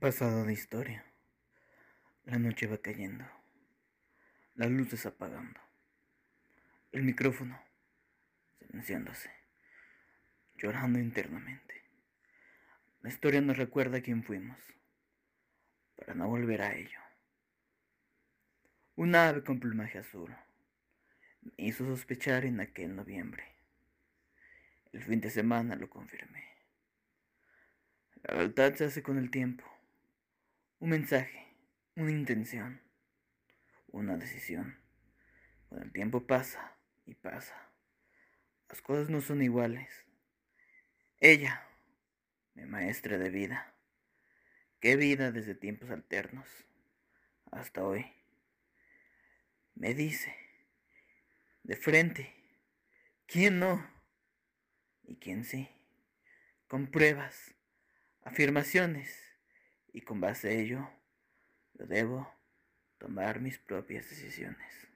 Pasado de historia. La noche va cayendo. Las luces apagando. El micrófono silenciándose. Llorando internamente. La historia nos recuerda quién fuimos. Para no volver a ello. Un ave con plumaje azul me hizo sospechar en aquel noviembre. El fin de semana lo confirmé. La verdad se hace con el tiempo. Un mensaje, una intención, una decisión. Cuando el tiempo pasa y pasa, las cosas no son iguales. Ella, mi maestra de vida, qué vida desde tiempos alternos hasta hoy, me dice, de frente, ¿quién no? Y quién sí, con pruebas, afirmaciones y con base a ello yo debo tomar mis propias decisiones.